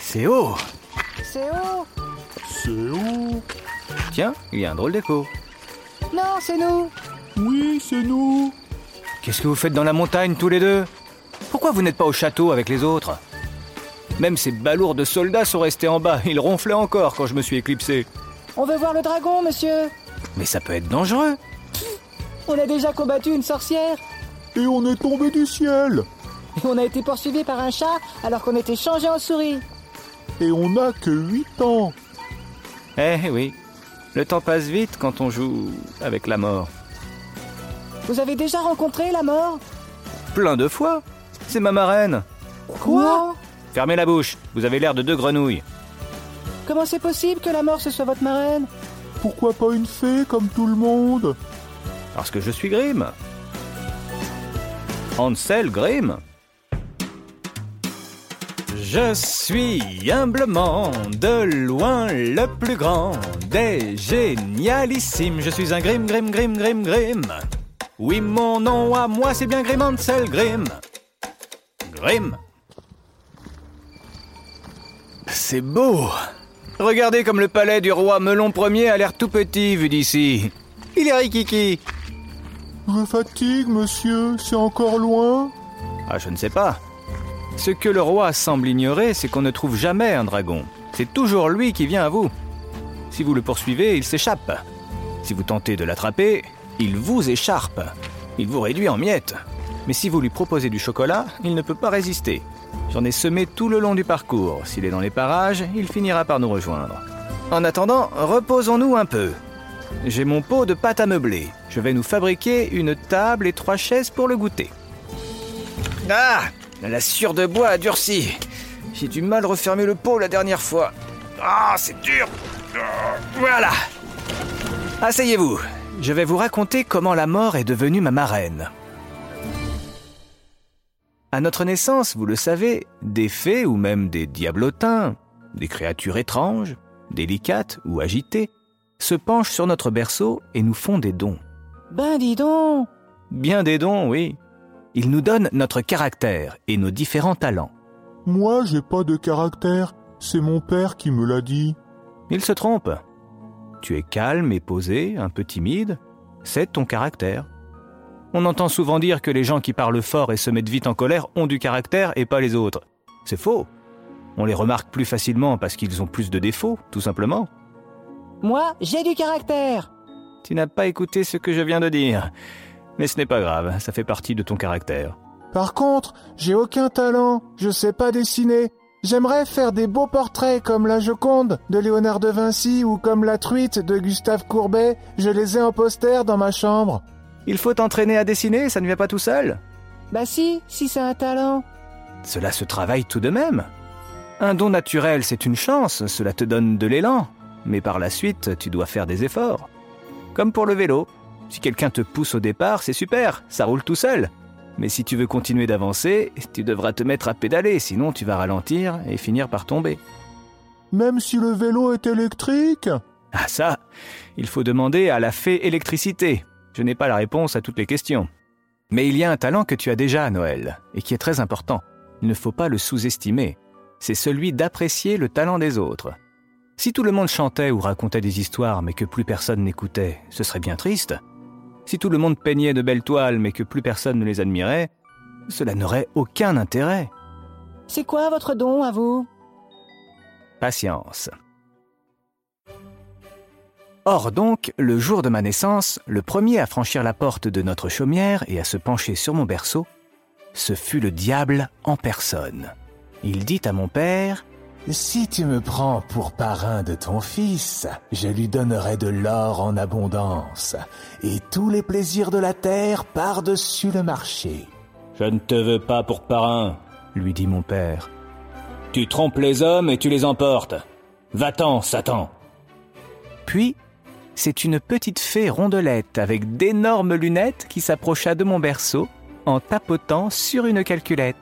C'est haut C'est haut C'est haut. Tiens, il y a un drôle d'écho. Non, c'est nous Oui, c'est nous. Qu'est-ce que vous faites dans la montagne tous les deux? Pourquoi vous n'êtes pas au château avec les autres? Même ces balourds de soldats sont restés en bas, ils ronflaient encore quand je me suis éclipsé. On veut voir le dragon, monsieur Mais ça peut être dangereux On a déjà combattu une sorcière Et on est tombé du ciel. Et on a été poursuivi par un chat alors qu'on était changé en souris. Et on n'a que 8 ans. Eh oui, le temps passe vite quand on joue avec la mort. Vous avez déjà rencontré la mort? Plein de fois C'est ma marraine Quoi? Fermez la bouche, vous avez l'air de deux grenouilles. Comment c'est possible que la mort ce soit votre marraine? Pourquoi pas une fée comme tout le monde? Parce que je suis Grimm. Ansel Grimm. Je suis humblement de loin le plus grand des génialissimes. Je suis un Grimm, Grimm, Grimm, Grimm, Grimm. Oui, mon nom à moi, c'est bien Grimm Ansel Grimm. Grimm. C'est beau. Regardez comme le palais du roi Melon Ier a l'air tout petit vu d'ici. Il est rikiki. Je fatigue, monsieur. C'est encore loin? Ah, je ne sais pas. Ce que le roi semble ignorer, c'est qu'on ne trouve jamais un dragon. C'est toujours lui qui vient à vous. Si vous le poursuivez, il s'échappe. Si vous tentez de l'attraper, il vous écharpe. Il vous réduit en miettes. Mais si vous lui proposez du chocolat, il ne peut pas résister. J'en ai semé tout le long du parcours. S'il est dans les parages, il finira par nous rejoindre. En attendant, reposons-nous un peu. J'ai mon pot de pâte à meubler. Je vais nous fabriquer une table et trois chaises pour le goûter. Ah La sciure de bois a durci. J'ai du mal refermer le pot la dernière fois. Ah, c'est dur Voilà Asseyez-vous. Je vais vous raconter comment la mort est devenue ma marraine. À notre naissance, vous le savez, des fées ou même des diablotins, des créatures étranges, délicates ou agitées, se penchent sur notre berceau et nous font des dons. Ben dis donc Bien des dons, oui. Ils nous donnent notre caractère et nos différents talents. Moi, j'ai pas de caractère. C'est mon père qui me l'a dit. Ils se trompent. Tu es calme et posé, un peu timide. C'est ton caractère. On entend souvent dire que les gens qui parlent fort et se mettent vite en colère ont du caractère et pas les autres. C'est faux. On les remarque plus facilement parce qu'ils ont plus de défauts, tout simplement. Moi, j'ai du caractère Tu n'as pas écouté ce que je viens de dire. Mais ce n'est pas grave, ça fait partie de ton caractère. Par contre, j'ai aucun talent. Je sais pas dessiner. J'aimerais faire des beaux portraits comme la Joconde de Léonard de Vinci ou comme la truite de Gustave Courbet. Je les ai en poster dans ma chambre. Il faut t'entraîner à dessiner, ça ne vient pas tout seul. Bah si, si c'est un talent. Cela se travaille tout de même. Un don naturel, c'est une chance, cela te donne de l'élan. Mais par la suite, tu dois faire des efforts. Comme pour le vélo. Si quelqu'un te pousse au départ, c'est super, ça roule tout seul. Mais si tu veux continuer d'avancer, tu devras te mettre à pédaler, sinon tu vas ralentir et finir par tomber. Même si le vélo est électrique? Ah ça, il faut demander à la fée électricité. Je n'ai pas la réponse à toutes les questions. Mais il y a un talent que tu as déjà, Noël, et qui est très important. Il ne faut pas le sous-estimer. C'est celui d'apprécier le talent des autres. Si tout le monde chantait ou racontait des histoires mais que plus personne n'écoutait, ce serait bien triste. Si tout le monde peignait de belles toiles mais que plus personne ne les admirait, cela n'aurait aucun intérêt. C'est quoi votre don à vous? Patience. Or donc, le jour de ma naissance, le premier à franchir la porte de notre chaumière et à se pencher sur mon berceau, ce fut le diable en personne. Il dit à mon père Si tu me prends pour parrain de ton fils, je lui donnerai de l'or en abondance et tous les plaisirs de la terre par-dessus le marché. Je ne te veux pas pour parrain, lui dit mon père. Tu trompes les hommes et tu les emportes. Va-t'en, Satan. Puis, c'est une petite fée rondelette avec d'énormes lunettes qui s'approcha de mon berceau en tapotant sur une calculette.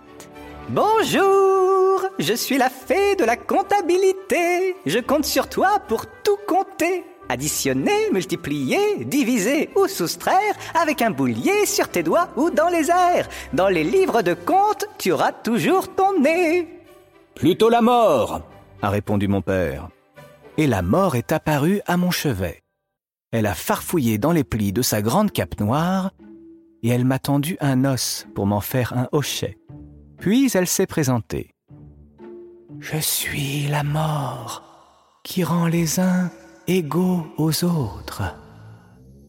Bonjour, je suis la fée de la comptabilité. Je compte sur toi pour tout compter. Additionner, multiplier, diviser ou soustraire avec un boulier sur tes doigts ou dans les airs. Dans les livres de compte, tu auras toujours ton nez. Plutôt la mort, a répondu mon père. Et la mort est apparue à mon chevet. Elle a farfouillé dans les plis de sa grande cape noire et elle m'a tendu un os pour m'en faire un hochet. Puis elle s'est présentée. Je suis la mort qui rend les uns égaux aux autres.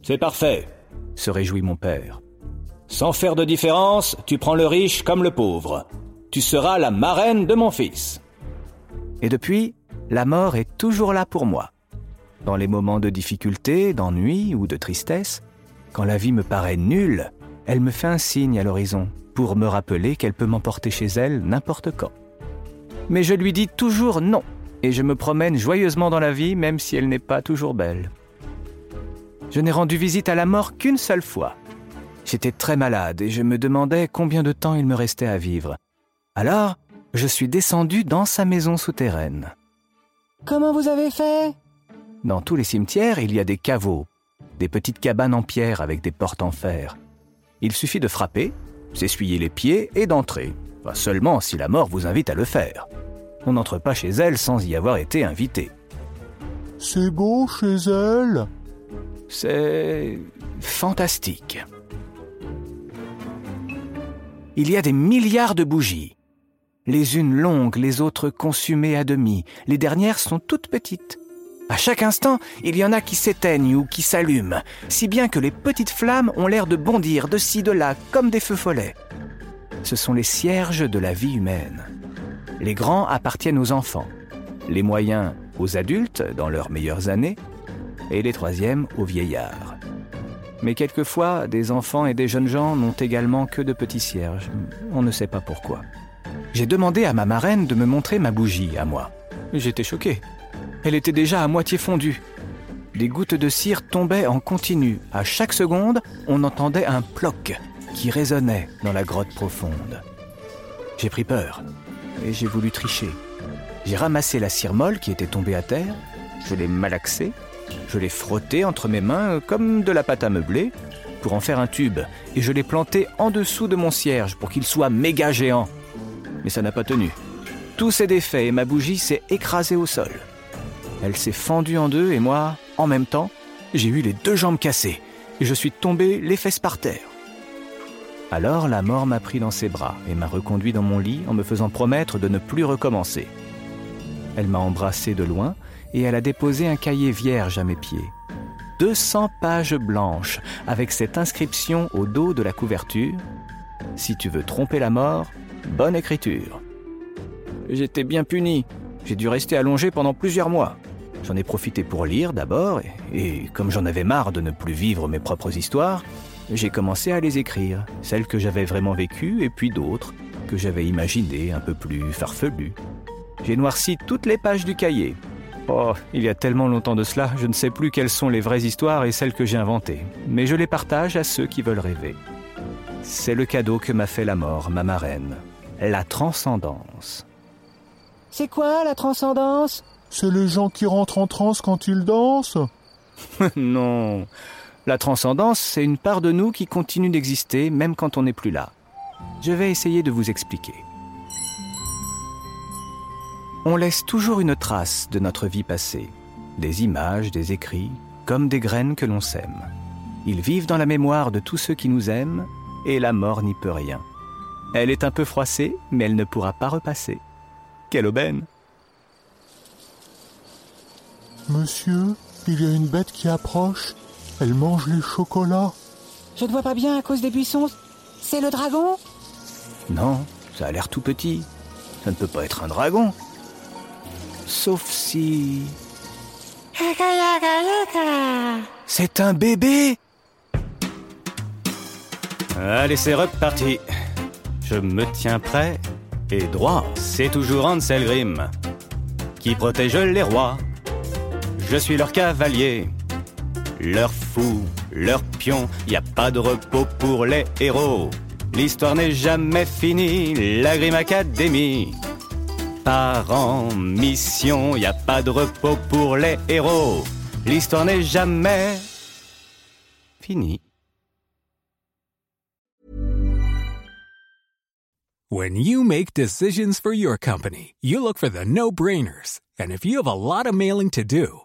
C'est parfait, se réjouit mon père. Sans faire de différence, tu prends le riche comme le pauvre. Tu seras la marraine de mon fils. Et depuis, la mort est toujours là pour moi. Dans les moments de difficulté, d'ennui ou de tristesse, quand la vie me paraît nulle, elle me fait un signe à l'horizon pour me rappeler qu'elle peut m'emporter chez elle n'importe quand. Mais je lui dis toujours non, et je me promène joyeusement dans la vie même si elle n'est pas toujours belle. Je n'ai rendu visite à la mort qu'une seule fois. J'étais très malade et je me demandais combien de temps il me restait à vivre. Alors, je suis descendu dans sa maison souterraine. Comment vous avez fait? Dans tous les cimetières, il y a des caveaux, des petites cabanes en pierre avec des portes en fer. Il suffit de frapper, s'essuyer les pieds et d'entrer. Seulement si la mort vous invite à le faire. On n'entre pas chez elle sans y avoir été invité. C'est beau chez elle C'est fantastique. Il y a des milliards de bougies. Les unes longues, les autres consumées à demi. Les dernières sont toutes petites. À chaque instant, il y en a qui s'éteignent ou qui s'allument, si bien que les petites flammes ont l'air de bondir de ci, de là, comme des feux follets. Ce sont les cierges de la vie humaine. Les grands appartiennent aux enfants, les moyens aux adultes dans leurs meilleures années, et les troisièmes aux vieillards. Mais quelquefois, des enfants et des jeunes gens n'ont également que de petits cierges. On ne sait pas pourquoi. J'ai demandé à ma marraine de me montrer ma bougie à moi. J'étais choqué. Elle était déjà à moitié fondue. Des gouttes de cire tombaient en continu. À chaque seconde, on entendait un ploc qui résonnait dans la grotte profonde. J'ai pris peur et j'ai voulu tricher. J'ai ramassé la cire molle qui était tombée à terre, je l'ai malaxée, je l'ai frottée entre mes mains comme de la pâte à meubler pour en faire un tube et je l'ai planté en dessous de mon cierge pour qu'il soit méga géant. Mais ça n'a pas tenu. Tout s'est défait et ma bougie s'est écrasée au sol. Elle s'est fendue en deux et moi, en même temps, j'ai eu les deux jambes cassées et je suis tombé les fesses par terre. Alors la mort m'a pris dans ses bras et m'a reconduit dans mon lit en me faisant promettre de ne plus recommencer. Elle m'a embrassé de loin et elle a déposé un cahier vierge à mes pieds. 200 pages blanches avec cette inscription au dos de la couverture Si tu veux tromper la mort, bonne écriture. J'étais bien puni. J'ai dû rester allongé pendant plusieurs mois. J'en ai profité pour lire d'abord, et, comme j'en avais marre de ne plus vivre mes propres histoires, j'ai commencé à les écrire, celles que j'avais vraiment vécues et puis d'autres que j'avais imaginées un peu plus farfelues. J'ai noirci toutes les pages du cahier. Oh, il y a tellement longtemps de cela, je ne sais plus quelles sont les vraies histoires et celles que j'ai inventées, mais je les partage à ceux qui veulent rêver. C'est le cadeau que m'a fait la mort, ma marraine. La transcendance. C'est quoi la transcendance? C'est les gens qui rentrent en transe quand ils dansent? Non. La transcendance, c'est une part de nous qui continue d'exister même quand on n'est plus là. Je vais essayer de vous expliquer. On laisse toujours une trace de notre vie passée, des images, des écrits, comme des graines que l'on sème. Ils vivent dans la mémoire de tous ceux qui nous aiment, et la mort n'y peut rien. Elle est un peu froissée, mais elle ne pourra pas repasser. Quelle aubaine Monsieur, il y a une bête qui approche. Elle mange les chocolats. Je ne vois pas bien à cause des buissons. C'est le dragon? Non, ça a l'air tout petit. Ça ne peut pas être un dragon. Sauf si... C'est un bébé Allez, c'est reparti. Je me tiens prêt et droit. C'est toujours Ansel Grimm qui protège les rois. Je suis leur cavalier, leur fou, leur pion. Y a pas de repos pour les héros. L'histoire n'est jamais finie, la Grimm Academy. Par en mission, y a pas de repos pour les héros. L'histoire n'est jamais finie. When you make decisions for your company, you look for the no-brainers. And if you have a lot of mailing to do,